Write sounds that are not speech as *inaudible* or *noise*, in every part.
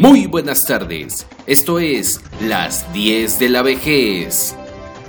Muy buenas tardes, esto es Las 10 de la vejez.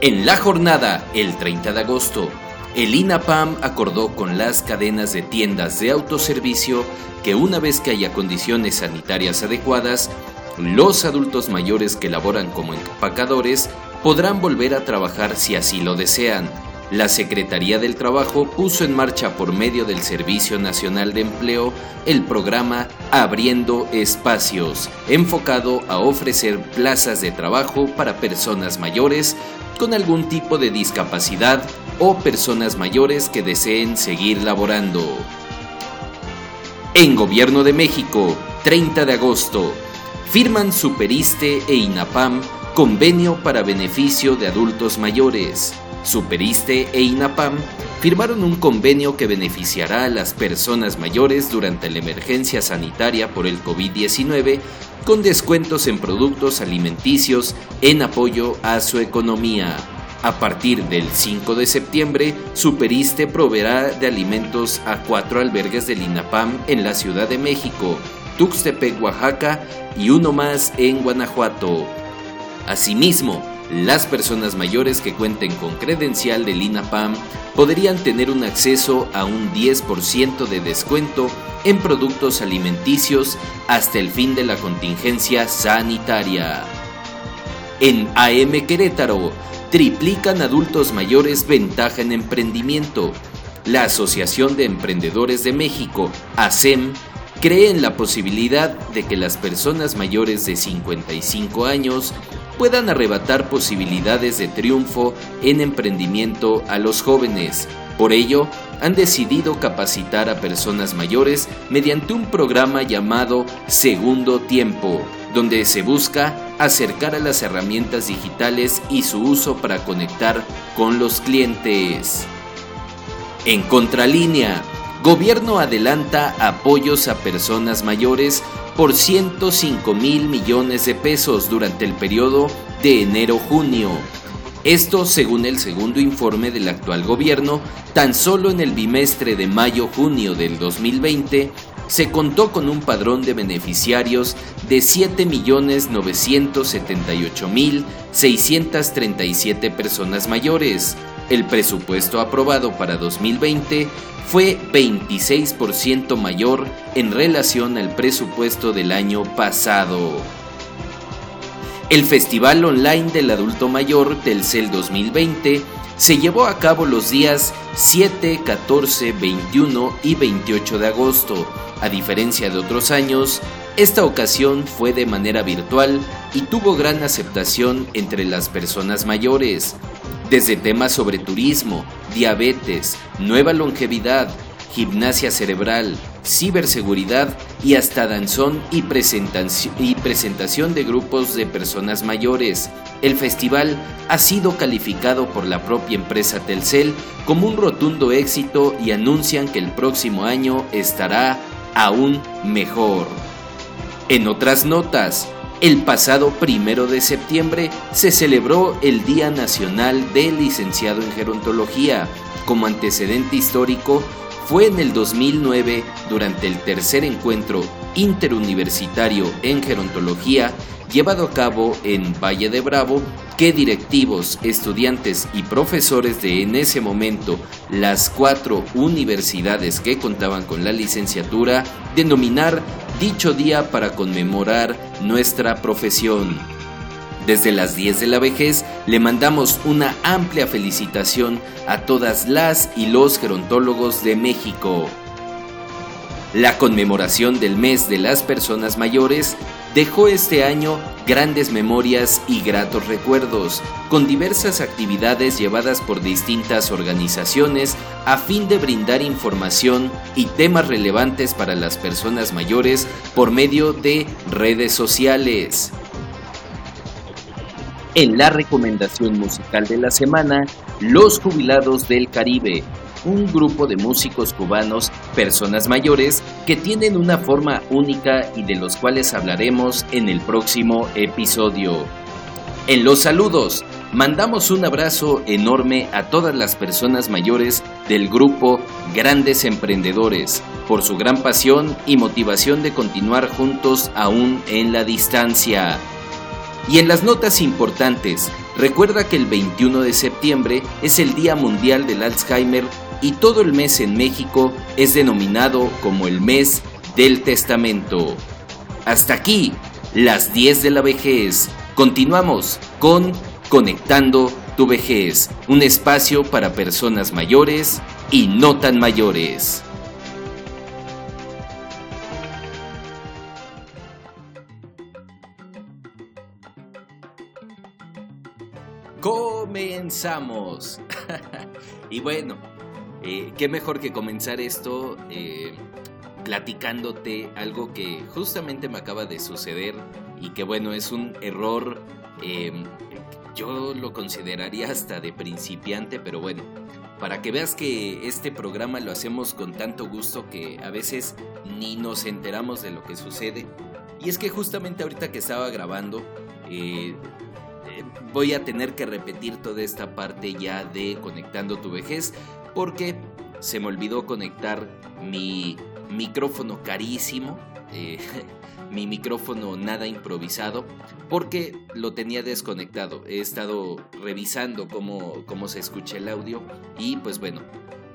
En la jornada, el 30 de agosto, el INAPAM acordó con las cadenas de tiendas de autoservicio que una vez que haya condiciones sanitarias adecuadas, los adultos mayores que laboran como empacadores podrán volver a trabajar si así lo desean la Secretaría del Trabajo puso en marcha por medio del Servicio Nacional de Empleo el programa Abriendo Espacios, enfocado a ofrecer plazas de trabajo para personas mayores con algún tipo de discapacidad o personas mayores que deseen seguir laborando. En Gobierno de México, 30 de agosto, firman Superiste e INAPAM convenio para beneficio de adultos mayores. Superiste e INAPAM firmaron un convenio que beneficiará a las personas mayores durante la emergencia sanitaria por el COVID-19 con descuentos en productos alimenticios en apoyo a su economía. A partir del 5 de septiembre, Superiste proveerá de alimentos a cuatro albergues del INAPAM en la Ciudad de México, Tuxtepec, Oaxaca y uno más en Guanajuato. Asimismo, las personas mayores que cuenten con credencial del INAPAM podrían tener un acceso a un 10% de descuento en productos alimenticios hasta el fin de la contingencia sanitaria. En AM Querétaro, triplican adultos mayores ventaja en emprendimiento. La Asociación de Emprendedores de México, ASEM, cree en la posibilidad de que las personas mayores de 55 años puedan arrebatar posibilidades de triunfo en emprendimiento a los jóvenes. Por ello, han decidido capacitar a personas mayores mediante un programa llamado Segundo Tiempo, donde se busca acercar a las herramientas digitales y su uso para conectar con los clientes. En contralínea, Gobierno adelanta apoyos a personas mayores por 105 mil millones de pesos durante el periodo de enero-junio. Esto según el segundo informe del actual gobierno, tan solo en el bimestre de mayo-junio del 2020 se contó con un padrón de beneficiarios de 7.978.637 personas mayores. El presupuesto aprobado para 2020 fue 26% mayor en relación al presupuesto del año pasado. El Festival Online del Adulto Mayor Telcel 2020 se llevó a cabo los días 7, 14, 21 y 28 de agosto. A diferencia de otros años, esta ocasión fue de manera virtual y tuvo gran aceptación entre las personas mayores desde temas sobre turismo, diabetes, nueva longevidad, gimnasia cerebral, ciberseguridad y hasta danzón y presentación de grupos de personas mayores. El festival ha sido calificado por la propia empresa Telcel como un rotundo éxito y anuncian que el próximo año estará aún mejor. En otras notas, el pasado primero de septiembre se celebró el Día Nacional del Licenciado en Gerontología. Como antecedente histórico, fue en el 2009, durante el tercer encuentro interuniversitario en gerontología llevado a cabo en Valle de Bravo, que directivos, estudiantes y profesores de en ese momento las cuatro universidades que contaban con la licenciatura denominar dicho día para conmemorar nuestra profesión. Desde las 10 de la vejez le mandamos una amplia felicitación a todas las y los gerontólogos de México. La conmemoración del mes de las personas mayores dejó este año grandes memorias y gratos recuerdos, con diversas actividades llevadas por distintas organizaciones a fin de brindar información y temas relevantes para las personas mayores por medio de redes sociales. En la recomendación musical de la semana, Los Jubilados del Caribe, un grupo de músicos cubanos, personas mayores, que tienen una forma única y de los cuales hablaremos en el próximo episodio. En los saludos, mandamos un abrazo enorme a todas las personas mayores del grupo Grandes Emprendedores, por su gran pasión y motivación de continuar juntos aún en la distancia. Y en las notas importantes, recuerda que el 21 de septiembre es el Día Mundial del Alzheimer y todo el mes en México es denominado como el mes del testamento. Hasta aquí, las 10 de la vejez. Continuamos con Conectando tu vejez, un espacio para personas mayores y no tan mayores. Comenzamos. *laughs* y bueno, eh, qué mejor que comenzar esto eh, platicándote algo que justamente me acaba de suceder y que bueno, es un error, em, yo lo consideraría hasta de principiante, pero bueno, para que veas que este programa lo hacemos con tanto gusto que a veces ni nos enteramos de lo que sucede. Y es que justamente ahorita que estaba grabando, eh, voy a tener que repetir toda esta parte ya de conectando tu vejez, porque se me olvidó conectar mi micrófono carísimo. Eh, *laughs* mi micrófono nada improvisado porque lo tenía desconectado. He estado revisando cómo, cómo se escucha el audio y pues bueno,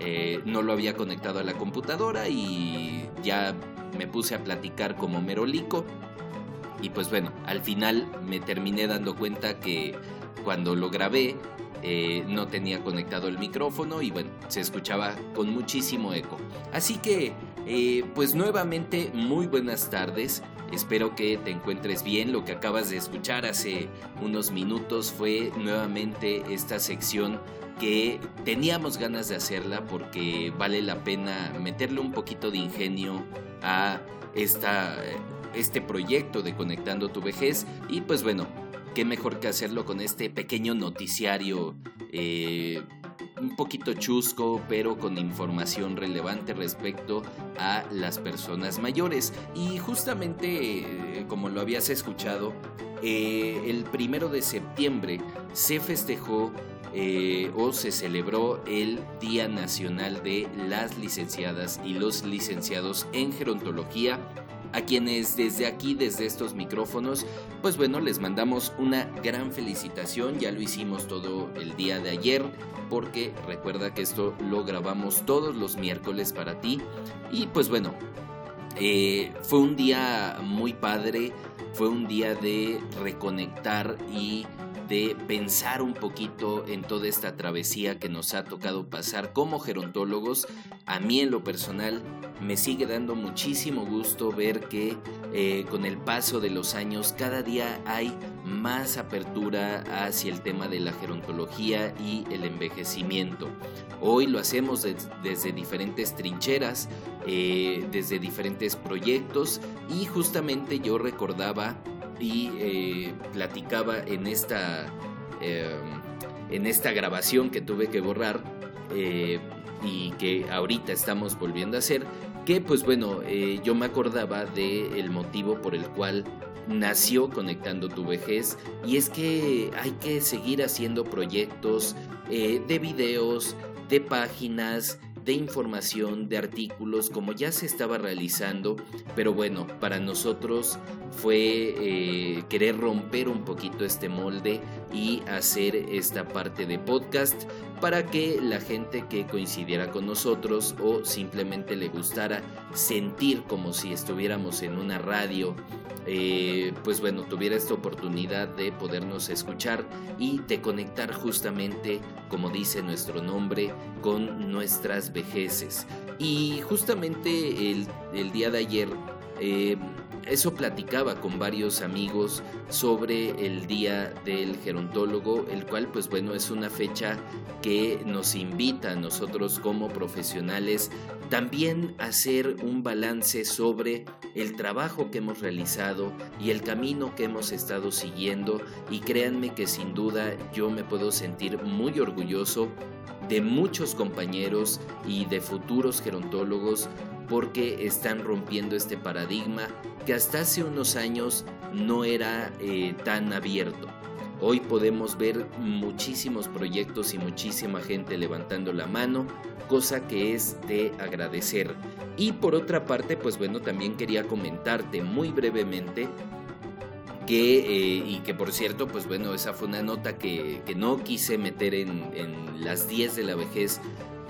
eh, no lo había conectado a la computadora y ya me puse a platicar como merolico. Y pues bueno, al final me terminé dando cuenta que cuando lo grabé eh, no tenía conectado el micrófono y bueno, se escuchaba con muchísimo eco. Así que, eh, pues nuevamente, muy buenas tardes. Espero que te encuentres bien. Lo que acabas de escuchar hace unos minutos fue nuevamente esta sección que teníamos ganas de hacerla porque vale la pena meterle un poquito de ingenio a esta, este proyecto de Conectando tu vejez. Y pues bueno, qué mejor que hacerlo con este pequeño noticiario eh, un poquito chusco, pero con información relevante respecto a las personas mayores. Y justamente, eh, como lo habías escuchado, eh, el primero de septiembre se festejó o se celebró el Día Nacional de las Licenciadas y los Licenciados en Gerontología a quienes desde aquí, desde estos micrófonos, pues bueno, les mandamos una gran felicitación. Ya lo hicimos todo el día de ayer, porque recuerda que esto lo grabamos todos los miércoles para ti. Y pues bueno, eh, fue un día muy padre, fue un día de reconectar y de pensar un poquito en toda esta travesía que nos ha tocado pasar como gerontólogos. A mí en lo personal me sigue dando muchísimo gusto ver que eh, con el paso de los años cada día hay más apertura hacia el tema de la gerontología y el envejecimiento. Hoy lo hacemos desde diferentes trincheras, eh, desde diferentes proyectos y justamente yo recordaba y eh, platicaba en esta, em, en esta grabación que tuve que borrar eh, y que ahorita estamos volviendo a hacer, que pues bueno, eh, yo me acordaba del motivo por el cual nació Conectando tu vejez y es que hay que seguir haciendo proyectos de videos, de páginas, de información, de artículos, como ya se estaba realizando, pero bueno, para nosotros fue eh, querer romper un poquito este molde y hacer esta parte de podcast para que la gente que coincidiera con nosotros o simplemente le gustara sentir como si estuviéramos en una radio eh, pues bueno, tuviera esta oportunidad de podernos escuchar y de conectar justamente, como dice nuestro nombre, con nuestras vejeces. Y justamente el, día de ayer, eh, eso platicaba con varios amigos sobre el Día del Gerontólogo, el cual pues bueno es una fecha que nos invita a nosotros como profesionales también hacer un balance sobre el trabajo que hemos realizado y el camino que hemos estado siguiendo. Y créanme que sin duda yo me puedo sentir muy orgulloso de muchos compañeros y de futuros gerontólogos porque están rompiendo este paradigma que hasta hace unos años no era eh, tan abierto. Hoy podemos ver muchísimos proyectos y muchísima gente levantando la mano, cosa que es de agradecer. Y por otra parte, pues bueno, también quería comentarte muy brevemente que, eh, y que por cierto, pues bueno, esa fue una nota que, no quise meter en, en las 10 de la vejez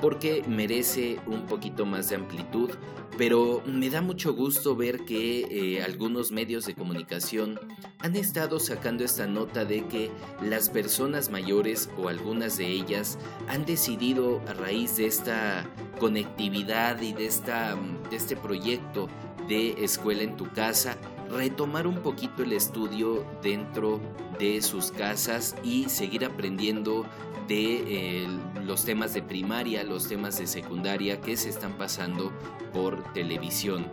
porque merece un poquito más de amplitud, pero me da mucho gusto ver que eh, algunos medios de comunicación han estado sacando esta nota de que las personas mayores o algunas de ellas han decidido a raíz de esta conectividad y de, esta, de este proyecto de escuela en tu casa, retomar un poquito el estudio dentro de sus casas y seguir aprendiendo de eh, los temas de primaria, los temas de secundaria que se están pasando por televisión.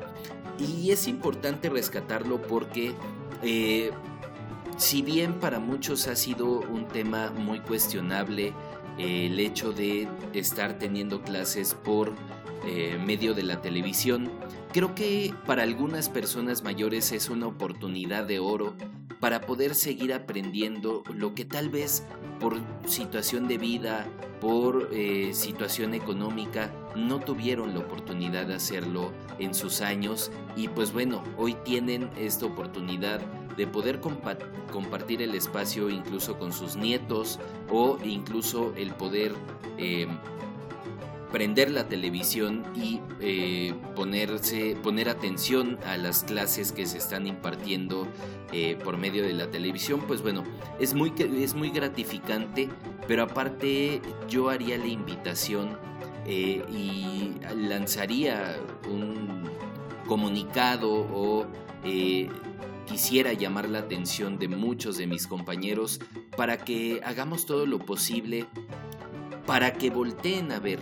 Y es importante rescatarlo porque eh, si bien para muchos ha sido un tema muy cuestionable eh, el hecho de estar teniendo clases por medio de la televisión, creo que para algunas personas mayores es una oportunidad de oro para poder seguir aprendiendo lo que tal vez por situación de vida, por eh, situación económica, no tuvieron la oportunidad de hacerlo en sus años. Y pues bueno, hoy tienen esta oportunidad de poder compartir el espacio incluso con sus nietos o incluso el poder eh, prender la televisión y eh, ponerse, poner atención a las clases que se están impartiendo eh, por medio de la televisión, pues bueno, es muy, es muy gratificante, pero aparte yo haría la invitación eh, y lanzaría un comunicado o quisiera llamar la atención de muchos de mis compañeros para que hagamos todo lo posible para que volteen a ver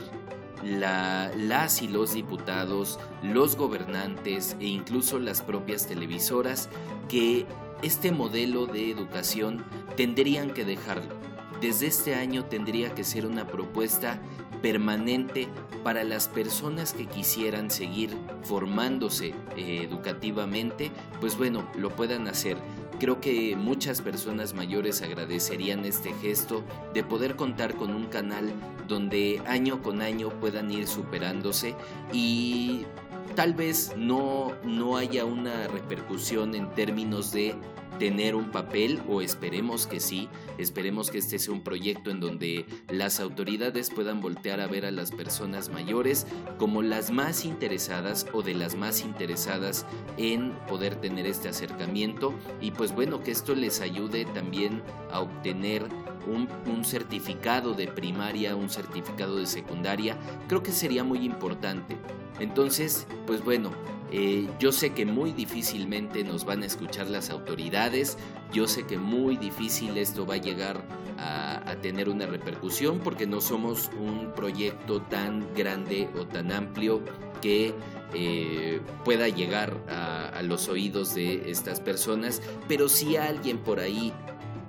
la, las y los diputados, los gobernantes e incluso las propias televisoras que este modelo de educación tendrían que dejarlo. Desde este año tendría que ser una propuesta permanente para las personas que quisieran seguir formándose eh, educativamente, pues bueno, lo puedan hacer. Creo que muchas personas mayores agradecerían este gesto de poder contar con un canal donde año con año puedan ir superándose y tal vez no, no haya una repercusión en términos de tener un papel o esperemos que sí, esperemos que este sea un proyecto en donde las autoridades puedan voltear a ver a las personas mayores como las más interesadas o de las más interesadas en poder tener este acercamiento. Y pues bueno que esto les ayude también a obtener un, certificado de primaria, un certificado de secundaria, creo que sería muy importante. Entonces, pues bueno, eh, yo sé que muy difícilmente nos van a escuchar las autoridades, yo sé que muy difícil esto va a llegar a, tener una repercusión porque no somos un proyecto tan grande o tan amplio que eh, pueda llegar a, los oídos de estas personas, pero si alguien por ahí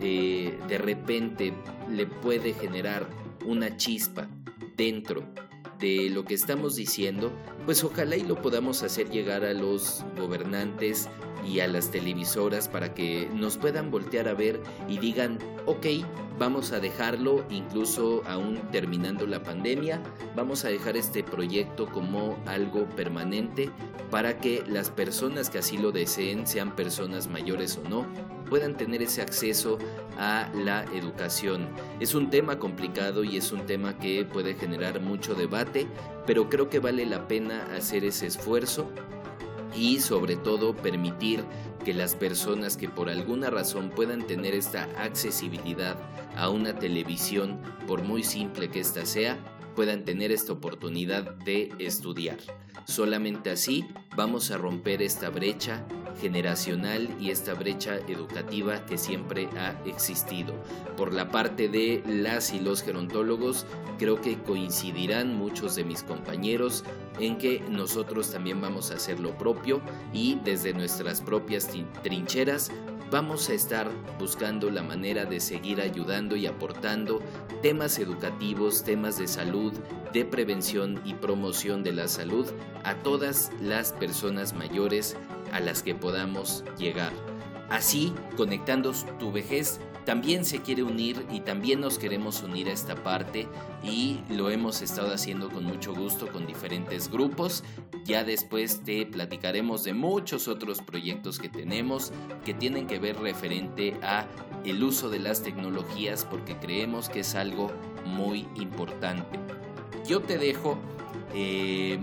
eh, de repente le puede generar una chispa dentro de lo que estamos diciendo, pues ojalá y lo podamos hacer llegar a los gobernantes y a las televisoras para que nos puedan voltear a ver y digan, ok, vamos a dejarlo, incluso aún terminando la pandemia, vamos a dejar este proyecto como algo permanente para que las personas que así lo deseen, sean personas mayores o no, puedan tener ese acceso a la educación. Es un tema complicado y es un tema que puede generar mucho debate, pero creo que vale la pena hacer ese esfuerzo y sobre todo permitir que las personas que por alguna razón puedan tener esta accesibilidad a una televisión, por muy simple que ésta sea, puedan tener esta oportunidad de estudiar. Solamente así vamos a romper esta brecha generacional y esta brecha educativa que siempre ha existido. Por la parte de las y los gerontólogos, creo que coincidirán muchos de mis compañeros en que nosotros también vamos a hacer lo propio y desde nuestras propias trincheras vamos a estar buscando la manera de seguir ayudando y aportando temas educativos, temas de salud, de prevención y promoción de la salud a todas las personas mayores a las que podamos llegar. Así, conectando tu vejez también se quiere unir y también nos queremos unir a esta parte y lo hemos estado haciendo con mucho gusto con diferentes grupos. Ya después te platicaremos de muchos otros proyectos que tenemos que tienen que ver referente a el uso de las tecnologías porque creemos que es algo muy importante. Yo te dejo eh,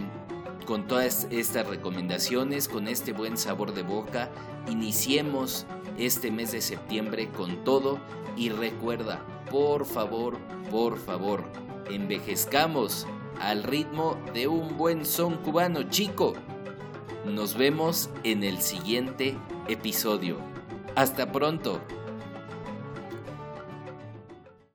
con todas estas recomendaciones, con este buen sabor de boca. Iniciemos este mes de septiembre con todo y recuerda, por favor, por favor, envejezcamos al ritmo de un buen son cubano chico. Nos vemos en el siguiente episodio. Hasta pronto.